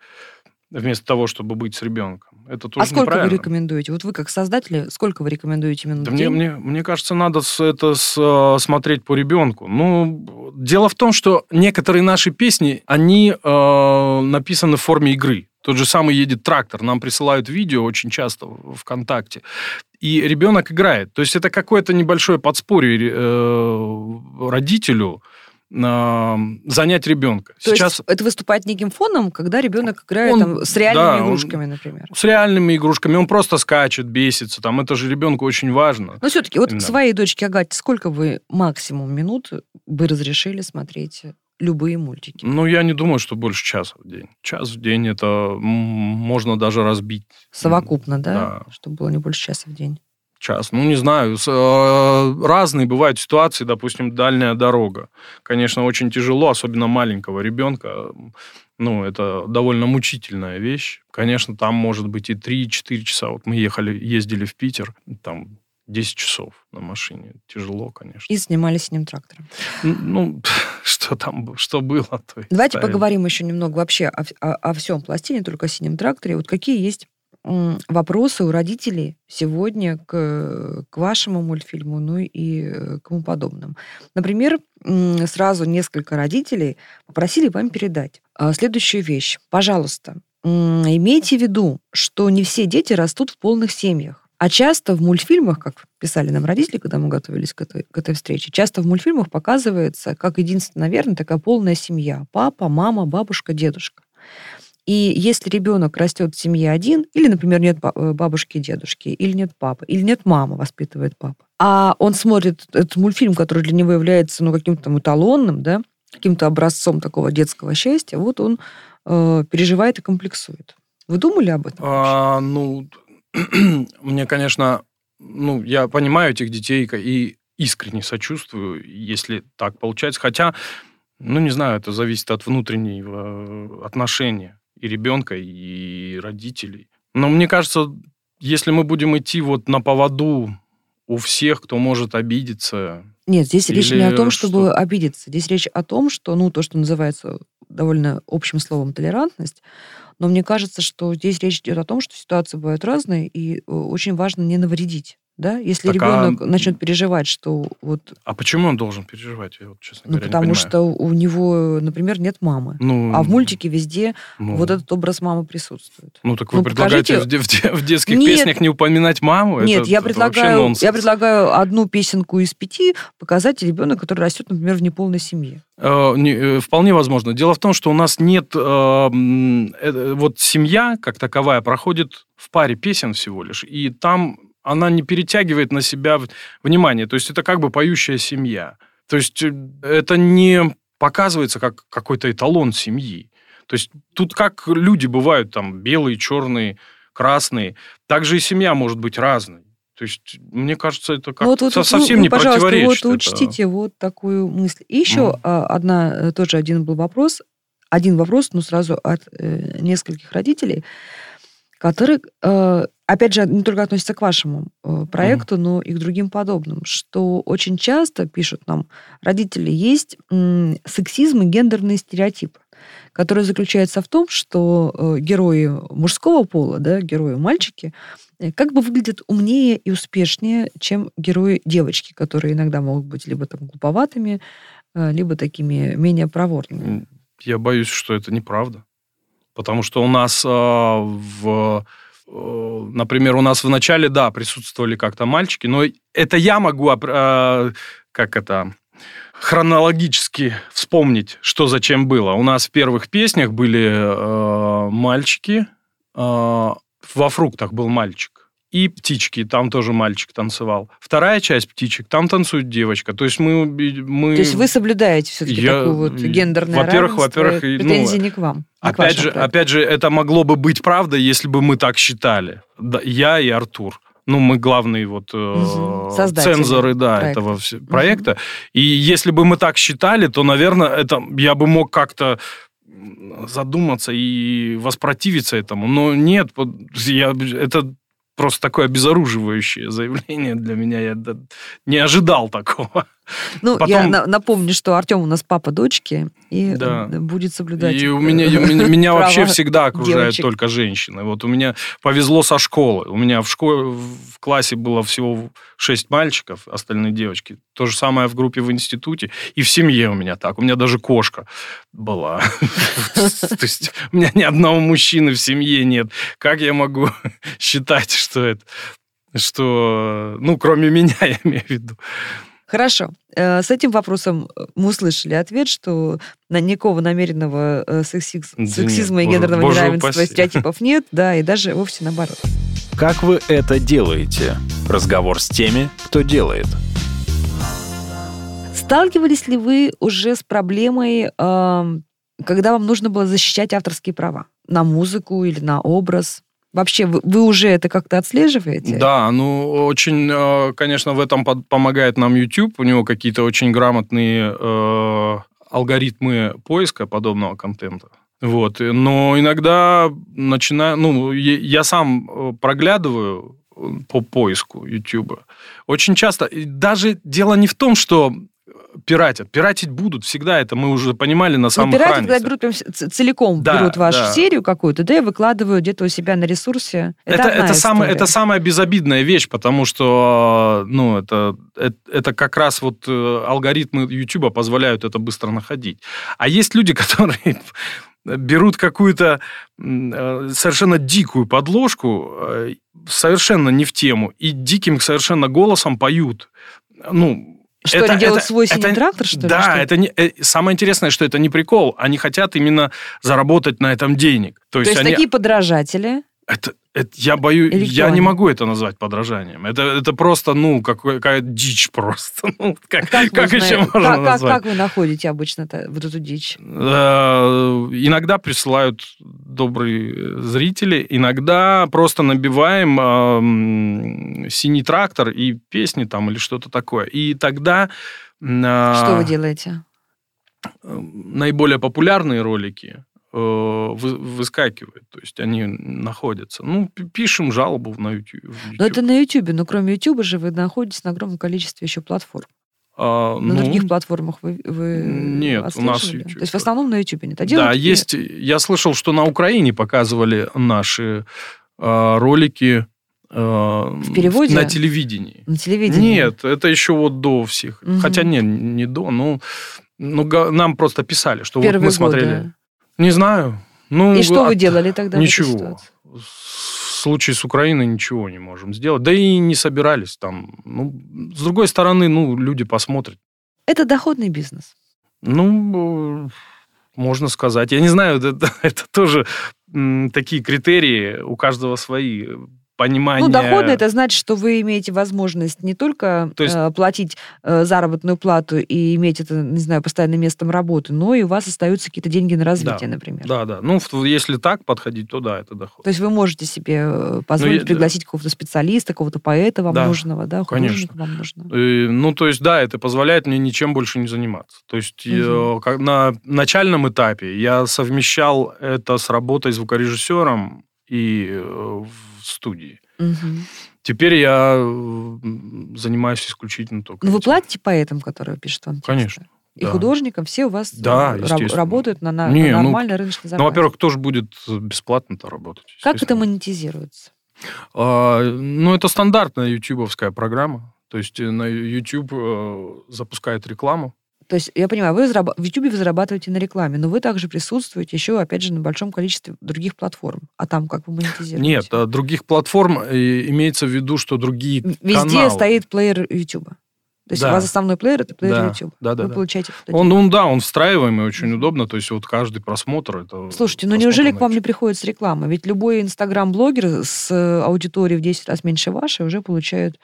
S2: вместо того, чтобы быть с ребенком. Это тоже
S1: а сколько вы рекомендуете? Вот вы как создатели, сколько вы рекомендуете минут
S2: Да
S1: в
S2: мне,
S1: день?
S2: мне, мне кажется, надо это с- э, смотреть по ребенку. Ну, дело в том, что некоторые наши песни, они э, написаны в форме игры. Тот же самый едет трактор. Нам присылают видео очень часто в ВКонтакте. И ребенок играет. То есть это какое-то небольшое подспорье э, родителю э, занять ребенка.
S1: То
S2: Сейчас
S1: есть это выступает неким фоном, когда ребенок играет
S2: Он-
S1: там, с реальными
S2: да, он-
S1: игрушками, например.
S2: с реальными игрушками он просто скачет, бесится. Там это же ребенку очень важно.
S1: Но все-таки вот
S2: Да.
S1: своей дочке Агате сколько вы максимум минут бы разрешили смотреть любые мультики?
S2: Ну, я не думаю, что больше часа в день. Час в день это можно даже разбить.
S1: Совокупно, да?
S2: Да.
S1: Чтобы было не больше часа в день.
S2: Час. Ну, не знаю. с- э, Разные бывают ситуации, допустим, дальняя дорога. Конечно, очень тяжело, особенно маленького ребенка. Ну, это довольно мучительная вещь. Конечно, там может быть и 3-4 часа. Вот мы ехали, ездили в Питер, там 10 часов на машине. Тяжело, конечно.
S1: И снимали синим трактором.
S2: Ну, что там, что было, то
S1: Давайте
S2: ставили.
S1: поговорим еще немного вообще о, о- о всем пластине, только о синем тракторе. Вот какие есть вопросы у родителей сегодня к, к вашему мультфильму, ну и э, к тому подобным. Например, сразу несколько родителей попросили вам передать а, следующую вещь. Пожалуйста, имейте в виду, что не все дети растут в полных семьях. А часто в мультфильмах, как писали нам родители, когда мы готовились к этой, к этой встрече, часто в мультфильмах показывается как единственная, наверное, такая полная семья. Папа, мама, бабушка, дедушка. И если ребенок растет в семье один, или, например, нет э, бабушки и дедушки, или нет папы, или нет мамы, воспитывает папа, а он смотрит этот мультфильм, который для него является ну, каким-то там эталонным, да, каким-то образцом такого детского счастья, вот он э, переживает и комплексует. Вы думали об этом?
S2: А, ну, мне, конечно, ну, я понимаю этих детей и искренне сочувствую, если так получается. Хотя, ну, не знаю, это зависит от внутреннего отношения и ребенка, и родителей. Но мне кажется, если мы будем идти вот на поводу у всех, кто может обидеться,
S1: Нет, здесь речь не о том, чтобы
S2: что?
S1: обидеться. Здесь речь о том, что, ну, то, что называется довольно общим словом толерантность, но мне кажется, что здесь речь идет о том, что ситуации бывают разные, и э, очень важно не навредить. Да? Если
S2: Так, а-
S1: ребенок начнет переживать, что вот,
S2: а почему он должен переживать? Я вот, честно
S1: ну,
S2: говоря, не
S1: потому
S2: понимаю.
S1: что у него, например, нет мамы,
S2: Ну,
S1: а в мультике везде
S2: ну,
S1: вот этот образ мамы присутствует.
S2: Ну, так вы
S1: Ну,
S2: предлагаете
S1: покажите-
S2: в, в в детских
S1: Нет.
S2: песнях не упоминать маму?
S1: Нет,
S2: Это-
S1: я предлагаю, я предлагаю одну песенку из пяти показать ребенок, который растет, например, в неполной семье.
S2: Э, не, э, Вполне возможно. Дело в том, что у нас нет... э, э, Вот семья, как таковая, проходит в паре песен всего лишь. И там она не перетягивает на себя внимание. То есть это как бы поющая семья. То есть э, это не показывается как какой-то эталон семьи. То есть тут как люди бывают, там, белые, черные, красные, так же и семья может быть разной. То есть, мне кажется, это как
S1: Ну, вот, вот,
S2: со-
S1: вот
S2: совсем
S1: вы,
S2: не
S1: пожалуйста,
S2: противоречит.
S1: Вот
S2: это.
S1: учтите вот такую мысль. И еще а, одна, э, тоже один был вопрос, один вопрос, ну, сразу от э, нескольких родителей, который, э, опять же, не только относится к вашему э, проекту, но и к другим подобным, что очень часто, пишут нам родители, есть сексизм и гендерные стереотипы, который заключается в том, что э, герои мужского пола, да, герои мальчики, э, как бы выглядят умнее и успешнее, чем герои девочки, которые иногда могут быть либо там глуповатыми, либо такими менее проворными.
S2: Я боюсь, что это неправда. Потому что у нас а, в... э, Например, у нас в начале, да, присутствовали как-то мальчики, но это я могу, а, как это, хронологически вспомнить, что зачем было. У нас в первых песнях были э, мальчики, э, во фруктах был мальчик. И птички, там тоже мальчик танцевал. Вторая часть птичек, там танцует девочка. То есть мы... мы...
S1: То есть вы соблюдаете все-таки
S2: Я-
S1: такую вот гендерное
S2: во-первых,
S1: равенство,
S2: во-первых,
S1: и
S2: и, ну,
S1: претензии не к вам. не
S2: Опять же, опять же, это могло бы быть правдой, если бы мы так считали. Я и Артур. Ну, мы главные вот.
S1: Создатели
S2: цензоры да,
S1: проекта.
S2: этого все- проекта. И если бы мы так считали, то, наверное, это я бы мог как-то задуматься и воспротивиться этому. Но нет, я, это просто такое обезоруживающее заявление для меня. Я не ожидал такого.
S1: Ну, я
S2: потом-
S1: на- напомню, что Артем у нас папа дочки и
S2: Да.
S1: э, будет соблюдать.
S2: И у меня, и у меня, меня вообще всегда окружают
S1: девочек.
S2: только женщины. Вот у меня повезло со школы. У меня в школе, в классе было всего шесть мальчиков, остальные девочки. То же самое в группе в институте. И в семье у меня так. У меня даже кошка была. То есть у меня ни одного мужчины в семье нет. Как я могу считать, что это... Что, ну, кроме меня, я имею в виду.
S1: Хорошо. Э, С этим вопросом э, мы услышали ответ, что на никакого намеренного э, сексизм-
S2: Да нет,
S1: сексизма и
S2: боже-
S1: гендерного
S2: боже
S1: неравенства
S2: упаси.
S1: стереотипов нет, да, и даже вовсе наоборот.
S5: Как вы это делаете? Разговор с теми, кто делает.
S1: Сталкивались ли вы уже с проблемой, эм, когда вам нужно было защищать авторские права на музыку или на образ? Вообще, вы, вы уже это как-то отслеживаете?
S2: Да, ну, очень, э, конечно, в этом помогает нам YouTube. У него какие-то очень грамотные э, алгоритмы поиска подобного контента. Вот. Но иногда начинаю... Ну, я сам э, проглядываю э, по поиску YouTube. Очень часто... Даже дело не в том, что пиратят. Пиратить будут всегда. Это мы уже понимали на самых
S1: пираты,
S2: ранних
S1: когда берут прям целиком
S2: Да,
S1: берут вашу
S2: да.
S1: серию какую-то, да, и выкладывают где-то у себя на ресурсе. Это,
S2: Это, это, самая, это самая безобидная вещь, потому что ну, это, это, это как раз вот э, алгоритмы YouTube позволяют это быстро находить. А есть люди, которые берут какую-то э, совершенно дикую подложку, э, совершенно не в тему, и диким совершенно голосом поют. Ну,
S1: Что
S2: это-
S1: они делают
S2: это-
S1: свой синий
S2: это-
S1: трактор, что ли?
S2: Да,
S1: Что?
S2: это не, э, самое интересное, что это не прикол. Они хотят именно заработать на этом денег. То
S1: То
S2: есть,
S1: есть
S2: они,
S1: такие подражатели.
S2: это, это- я боюсь, я не могу это назвать подражанием. Это, это просто, ну, какая дичь просто. Ну, как
S1: Как, вы
S2: как еще
S1: знаете-
S2: можно
S1: как, как-
S2: назвать?
S1: как вы находите обычно вот эту дичь?
S2: Э, Иногда присылают добрые э, зрители, иногда просто набиваем эм, синий трактор и песни там или что-то такое. И тогда м,
S1: Что вы делаете?
S2: э, наиболее популярные ролики э, вы- выскакивают, то есть они находятся. Ну, пишем жалобу на YouTube.
S1: Но это на YouTube, но кроме YouTube же вы находитесь на огромном количестве еще платформ.
S2: А,
S1: На
S2: ну,
S1: других платформах вы, вы
S2: Нет, у нас? YouTube.
S1: То есть в основном на YouTube нет. А
S2: Да, есть. Я слышал, что на Украине показывали наши э, ролики э, в
S1: переводе?
S2: на телевидении.
S1: на телевидении.
S2: Нет, это еще вот до всех.
S1: Мгм.
S2: Хотя не, не до, ну, ну нам просто писали, что вот
S1: Первые
S2: мы смотрели.
S1: годы.
S2: Не знаю. Ну,
S1: И что
S2: а-
S1: вы делали тогда
S2: Ничего. В случае с Украиной ничего не можем сделать. Да и не собирались там. Ну, с другой стороны, ну, люди посмотрят.
S1: Это доходный бизнес.
S2: Ну, э, можно сказать. Я не знаю, это, это тоже такие критерии, у каждого свои понимания.
S1: Ну, доходный это значит, что вы имеете возможность не только
S2: То есть-
S1: э, платить э, заработную плату и иметь это, не знаю, постоянным местом работы, но и у вас остаются какие-то деньги на развитие, например.
S2: Да, да. Ну, если так подходить, то да, это доход.
S1: То есть вы можете себе э, позволить
S2: я-
S1: пригласить какого-то специалиста, какого-то поэта вам
S2: Да,
S1: нужного, да, художника вам нужного.
S2: Э, Ну, то есть, да, это позволяет мне ничем больше не заниматься. То есть, э,
S1: Мгм.
S2: как на начальном этапе я совмещал это с работой звукорежиссером и э, в студии.
S1: Мгм.
S2: Теперь я э, занимаюсь исключительно только
S1: Ну, вы платите поэтам, которые пишут вам тексты?
S2: Конечно.
S1: И
S2: да.
S1: художникам все у вас
S2: Да,
S1: э, раб-
S2: естественно.
S1: работают на, на-
S2: Не,
S1: на
S2: ну,
S1: нормальной рыночной
S2: Ну,
S1: зарплате.
S2: во-первых, кто же будет бесплатно-то работать?
S1: как это монетизируется?
S2: А, ну, это стандартная ютубовская программа. То есть э, на YouTube э, запускает рекламу.
S1: То есть, я понимаю, вы зараб- в YouTube вы зарабатываете на рекламе, но вы также присутствуете еще, опять же, на большом количестве других платформ. А там как вы монетизируете?
S2: Нет, а других платформ э, имеется в виду, что другие
S1: Везде
S2: каналы.
S1: стоит плеер YouTube. То есть
S2: Да.
S1: у вас основной плеер это плеер
S2: Да,
S1: YouTube.
S2: да, да,
S1: вы
S2: да.
S1: получаете
S2: Он, ну да, он встраиваемый, очень удобно. То есть вот каждый просмотр это...
S1: Слушайте, ну
S2: просмотр
S1: неужели к вам не приходит с рекламы? Ведь любой инстаграм-блогер с э, аудиторией в 10 раз меньше вашей уже получает,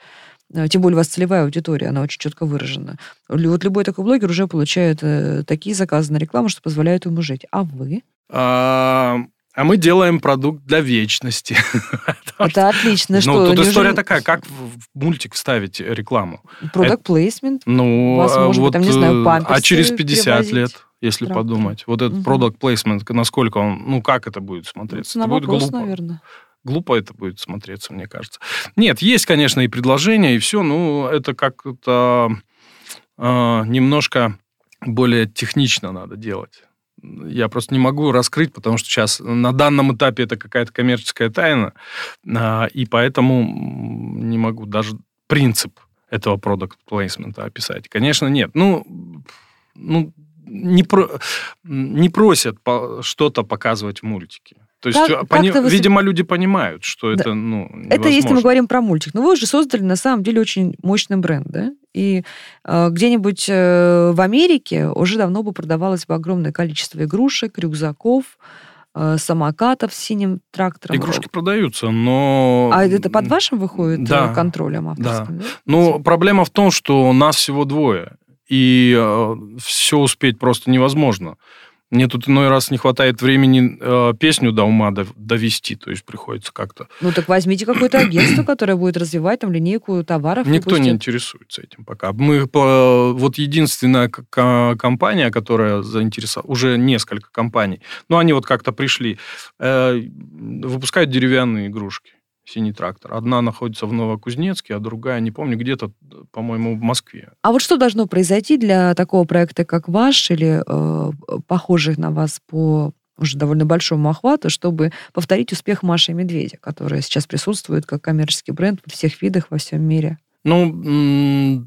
S1: тем более у вас целевая аудитория, она очень четко выражена. Вот любой такой блогер уже получает э, такие заказы на рекламу, что позволяет ему жить. А вы?
S2: А, а мы делаем продукт для вечности.
S1: Это отлично.
S2: Ну,
S1: что,
S2: тут
S1: неужели
S2: история такая, как в мультик вставить рекламу?
S1: Product placement?
S2: Ну,
S1: вас, быть,
S2: вот,
S1: там, не знаю,
S2: э, а через 50
S1: перевозить?
S2: лет, если
S1: Трактор.
S2: подумать, вот этот product placement, насколько он, ну, как это будет смотреться?
S1: На
S2: это будет
S1: вопрос,
S2: глупо.
S1: наверное.
S2: Глупо это будет смотреться, мне кажется. Нет, есть, конечно, и предложения, и все, но это как-то э, немножко более технично надо делать. Я просто не могу раскрыть, потому что сейчас на данном этапе это какая-то коммерческая тайна, а, и поэтому не могу даже принцип этого продукт плейсмента описать. Конечно, нет. Ну, ну не, про, не просят что-то показывать в мультике. То есть,
S1: Как-
S2: а, пони-
S1: как-то вы
S2: видимо, люди понимают, что
S1: Да.
S2: это, ну,
S1: Это если мы
S2: невозможно.
S1: говорим про мультик. Но вы уже создали, на самом деле, очень мощный бренд, да? И э, где-нибудь э, в Америке уже давно бы продавалось бы огромное количество игрушек, рюкзаков, э, самокатов с синим трактором.
S2: Игрушки продаются, но...
S1: А это под вашим выходит э,
S2: Да.
S1: контролем авторским, да?
S2: Ну, проблема в том, что нас всего двое, и все успеть просто невозможно. Мне тут иной раз не хватает времени э, песню до ума дов- довести, то есть приходится как-то...
S1: Ну так возьмите какое-то агентство, которое будет развивать там линейку товаров.
S2: Никто не
S1: выпустит.
S2: интересуется этим пока. Мы по- вот единственная компания, которая заинтересовала, уже несколько компаний, но они вот как-то пришли, э, выпускают деревянные игрушки. Синий трактор. Одна находится в Новокузнецке, а другая, не помню, где-то, по-моему, в Москве.
S1: А вот что должно произойти для такого проекта, как ваш, или э, похожих на вас по уже довольно большому охвату, чтобы повторить успех Маши и Медведя, которая сейчас присутствует как коммерческий бренд во всех видах во всем мире?
S2: Ну,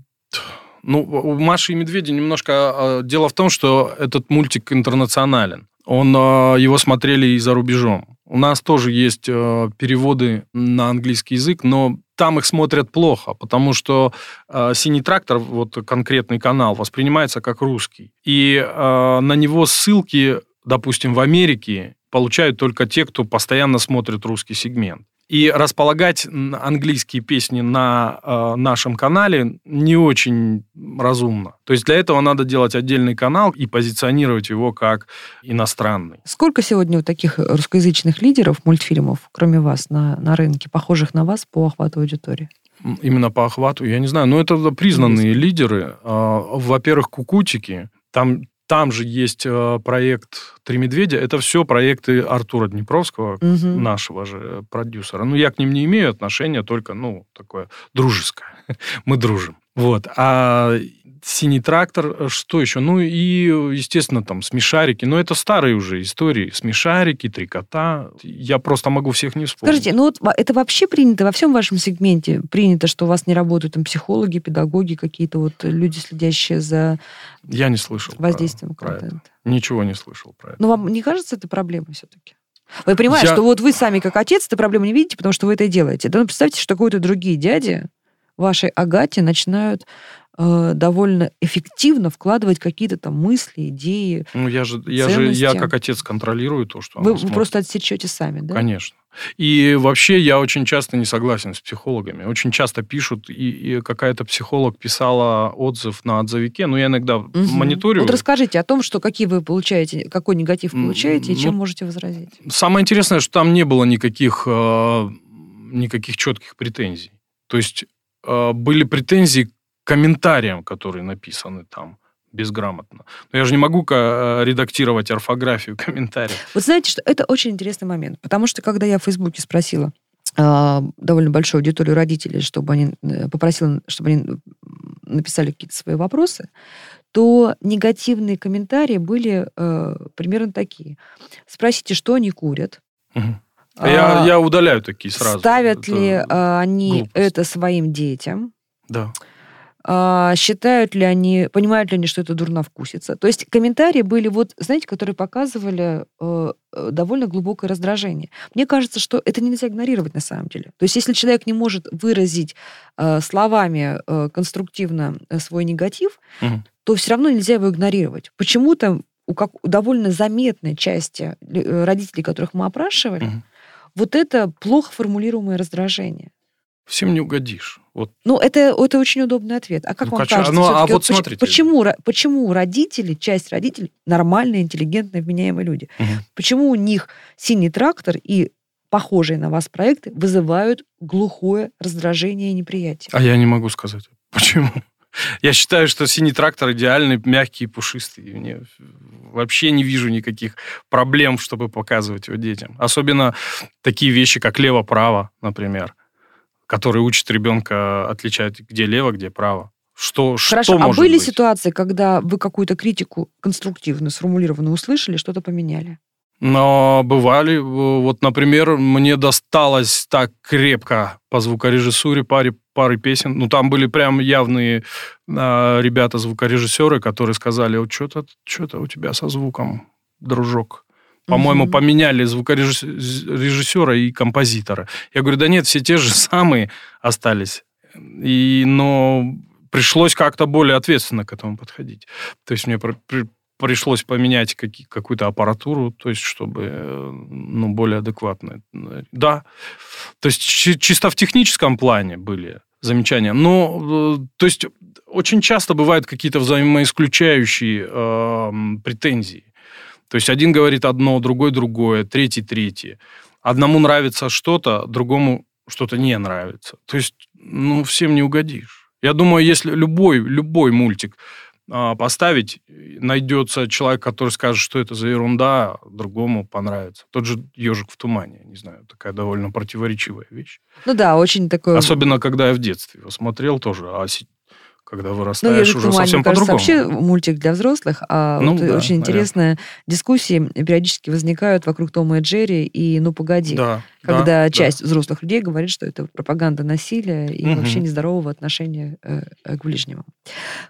S2: ну, у Маши и Медведя немножко... а, Дело в том, что этот мультик интернационален. Он, а, его смотрели и за рубежом. У нас тоже есть э, переводы на английский язык, но там их смотрят плохо, потому что э, «Синий трактор», вот конкретный канал, воспринимается как русский. И э, на него ссылки, допустим, в Америке получают только те, кто постоянно смотрит русский сегмент. И располагать английские песни на э, нашем канале не очень разумно. То есть для этого надо делать отдельный канал и позиционировать его как иностранный.
S1: Сколько сегодня вот таких русскоязычных лидеров мультфильмов, кроме вас, на, на рынке, похожих на вас по охвату аудитории?
S2: Именно по охвату, я не знаю. Но это признанные лидеры. А, Во-первых, кукутики. Там, там же есть э, проект «Три медведя». Это все проекты Артура Днепровского,
S1: Мгм.
S2: нашего же продюсера. Ну, я к ним не имею отношения, только, ну, такое дружеское. Мы дружим. Вот. А «Синий трактор», что еще? Ну, и, естественно, там «Смешарики». Но это старые уже истории. «Смешарики», «Три кота». Я просто могу всех не вспомнить.
S1: Скажите, ну вот во- это вообще принято во всем вашем сегменте? Принято, что у вас не работают там психологи, педагоги, какие-то вот люди, следящие за
S2: Я не слышал про-
S1: воздействием
S2: про это.
S1: контента?
S2: Ничего не слышал про это.
S1: Но вам не кажется это проблемой все-таки? Вы понимаете,
S2: Я-
S1: что вот вы сами как отец эту проблему не видите, потому что вы это делаете. Да ну, представьте, что какой-то другие дяди вашей Агате начинают э, довольно эффективно вкладывать какие-то там мысли, идеи.
S2: Ну, я же, я же, я как отец контролирую то, что
S1: Вы, вы просто отсечете сами, да?
S2: Конечно. И вообще я очень часто не согласен с психологами. Очень часто пишут, и, и какая-то психолог писала отзыв на отзывике, но я иногда
S1: Мгм.
S2: мониторю.
S1: Вот расскажите о том, что какие вы получаете, какой негатив получаете и чем
S2: ну,
S1: можете возразить.
S2: Самое интересное, что там не было никаких, э, никаких четких претензий. То есть были претензии к комментариям, которые написаны там безграмотно. Но я же не могу ка- редактировать орфографию комментариев.
S1: Вот знаете, что это очень интересный момент, потому что когда я в Фейсбуке спросила а, довольно большую аудиторию родителей, чтобы они э, попросила, чтобы они написали какие-то свои вопросы, то негативные комментарии были э, примерно такие. Спросите, что они курят.
S2: Мгм. Я,
S1: а,
S2: я удаляю такие сразу.
S1: Ставят
S2: Это
S1: ли а, они
S2: глупость.
S1: это своим детям?
S2: Да.
S1: А, считают ли они, понимают ли они, что это дурновкусица. То есть комментарии были, вот, знаете, которые показывали э, э, довольно глубокое раздражение. Мне кажется, что это нельзя игнорировать на самом деле. То есть если человек не может выразить э, словами э, конструктивно э, свой негатив,
S2: Мгм.
S1: то все равно нельзя его игнорировать. Почему-то у, как, у довольно заметной части э, родителей, которых мы опрашивали,
S2: Мгм.
S1: Вот это плохо формулируемое раздражение.
S2: Всем не угодишь. Вот
S1: Ну, это, это очень удобный ответ. А как
S2: Ну,
S1: вам
S2: кача-
S1: кажется?
S2: ну, а вот
S1: поч-
S2: смотрите.
S1: Почему, почему родители, часть родителей, нормальные, интеллигентные, вменяемые люди,
S2: Мгм.
S1: почему у них синий трактор и похожие на вас проекты вызывают глухое раздражение и неприятие?
S2: А я не могу сказать. Почему? Я считаю, что синий трактор идеальный, мягкий и пушистый. Мне вообще не вижу никаких проблем, чтобы показывать его детям. Особенно такие вещи, как лево-право, например, которые учат ребенка отличать, где лево, где право. Что,
S1: Хорошо,
S2: что
S1: а были
S2: быть?
S1: ситуации, когда вы какую-то критику конструктивно сформулированную услышали, что-то поменяли?
S2: Но бывали, вот, например, мне досталось так крепко по звукорежиссуре паре, пары песен. Ну, там были прям явные а, ребята-звукорежиссеры, которые сказали, вот что-то что у тебя со звуком, дружок. По-моему,
S1: Мгм.
S2: поменяли звукорежиссера и композитора. Я говорю, да нет, все те же самые остались. И, но пришлось как-то более ответственно к этому подходить. То есть мне при- при- пришлось поменять каки- какую-то аппаратуру, то есть чтобы э, ну, более адекватно. Да. То есть чи- чисто в техническом плане были замечания. Но, э, то есть очень часто бывают какие-то взаимоисключающие эм, претензии. То есть один говорит одно, другой другое, третий третье. Одному нравится что-то, другому что-то не нравится. То есть, ну, всем не угодишь. Я думаю, если любой, любой мультик поставить, найдется человек, который скажет, что это за ерунда, а другому понравится. Тот же «Ежик в тумане», не знаю, такая довольно противоречивая вещь.
S1: Ну да, очень такое...
S2: Особенно, когда я в детстве его смотрел тоже, а когда
S1: Ну,
S2: вырастаешь,
S1: «Ежик в
S2: уже
S1: тумане»,
S2: совсем по-другому.
S1: вообще мультик для взрослых, а
S2: Ну
S1: вот
S2: да,
S1: очень интересная дискуссии периодически возникают вокруг Тома и Джерри и «Ну, погоди».
S2: Да,
S1: когда
S2: да, да.
S1: часть взрослых людей говорит, что это пропаганда насилия и
S2: Мгм.
S1: вообще нездорового отношения э, э, к ближнему.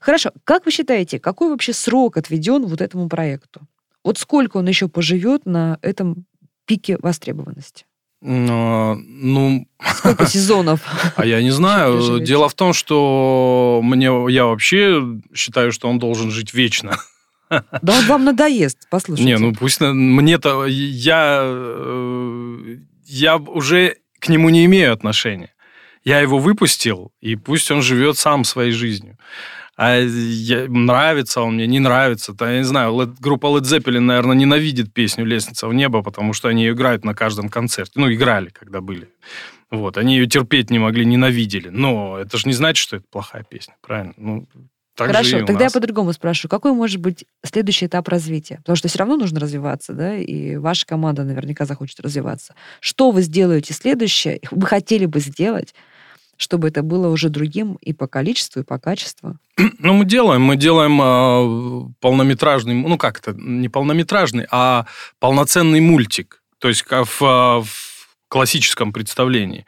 S1: Хорошо. Как вы считаете, какой вообще срок отведен вот этому проекту? Вот сколько он еще поживет на этом пике востребованности?
S2: Но, ну,
S1: Сколько сезонов?
S2: а я не знаю. Дело в том, что мне я вообще считаю, что он должен жить вечно.
S1: Да он вам надоест, послушайте.
S2: Не, ну пусть мне-то я э, я уже к нему не имею отношения. Я его выпустил, и пусть он живет сам своей жизнью. А я- нравится он мне, не нравится. То, я не знаю, Led- группа Led Zeppelin, наверное, ненавидит песню «Лестница в небо», потому что они ее играют на каждом концерте. Ну, играли, когда были. Вот, они ее терпеть не могли, ненавидели. Но это же не значит, что это плохая песня, правильно? Ну, так
S1: Хорошо, тогда я
S2: нас.
S1: по-другому спрашиваю. Какой может быть следующий этап развития? Потому что все равно нужно развиваться, да, и ваша команда наверняка захочет развиваться. Что вы сделаете следующее, вы хотели бы сделать, чтобы это было уже другим и по количеству, и по качеству?
S2: Ну, мы делаем, мы делаем э, полнометражный, ну как это, не полнометражный, а полноценный мультик. То есть в, э, в классическом представлении.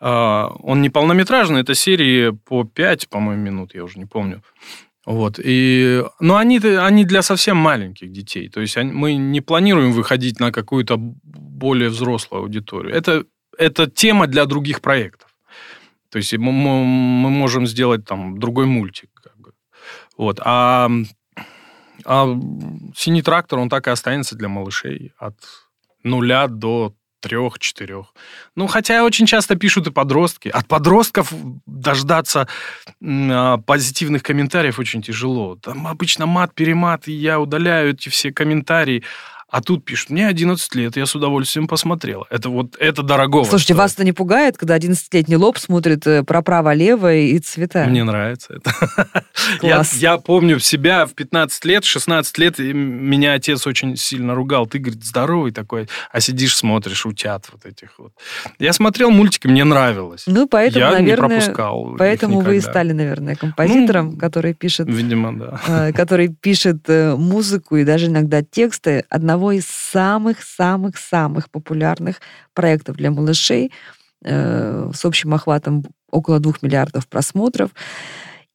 S2: Э, он не полнометражный, это серии по 5, по-моему, минут, я уже не помню. Вот. И, но они, они для совсем маленьких детей. То есть они- мы не планируем выходить на какую-то более взрослую аудиторию. Это, это тема для других проектов. То есть мы, мы- мы можем сделать там другой мультик. Как бы. Вот. А, а синий трактор, он так и останется для малышей от нуля до трех-четырех. Ну, хотя очень часто пишут и подростки. От подростков дождаться а, позитивных комментариев очень тяжело. Там обычно мат-перемат, и я удаляю эти все комментарии. А тут пишут, мне 11 лет, я с удовольствием посмотрел. Это вот, это дорого.
S1: Слушайте, вас это не пугает, когда 11-летний лоб смотрит э, право-лево и цвета?
S2: Мне нравится это. Я,
S1: Класс.
S2: я помню себя в 15 лет, 16 лет, и меня отец очень сильно ругал. Ты, говорит, здоровый такой, а сидишь, смотришь утят вот этих вот. Я смотрел мультики, мне нравилось.
S1: Ну, поэтому,
S2: я не
S1: наверное,
S2: пропускал их
S1: поэтому вы и стали, наверное, композитором,
S2: Ну,
S1: который пишет
S2: Видимо, да.
S1: э, который пишет э, музыку и даже иногда тексты одного из самых-самых-самых популярных проектов для малышей э, с общим охватом около двух миллиардов просмотров.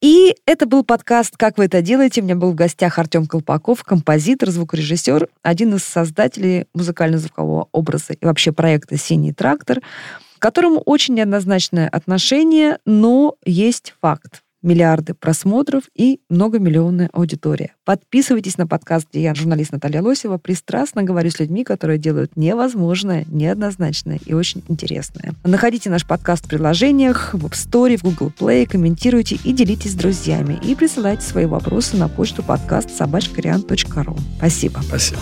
S1: И это был подкаст «Как вы это делаете?». У меня был в гостях Артем Колпаков, композитор, звукорежиссер, один из создателей музыкально-звукового образа и вообще проекта «Синий трактор», к которому очень неоднозначное отношение, но есть факт миллиарды просмотров и многомиллионная аудитория. Подписывайтесь на подкаст, где я, журналист Наталья Лосева, пристрастно говорю с людьми, которые делают невозможное, неоднозначное и очень интересное. Находите наш подкаст в приложениях, в App Store, в Google Play, комментируйте и делитесь с друзьями. И присылайте свои вопросы на почту подкаст собачкариан.ру. Спасибо.
S2: Спасибо.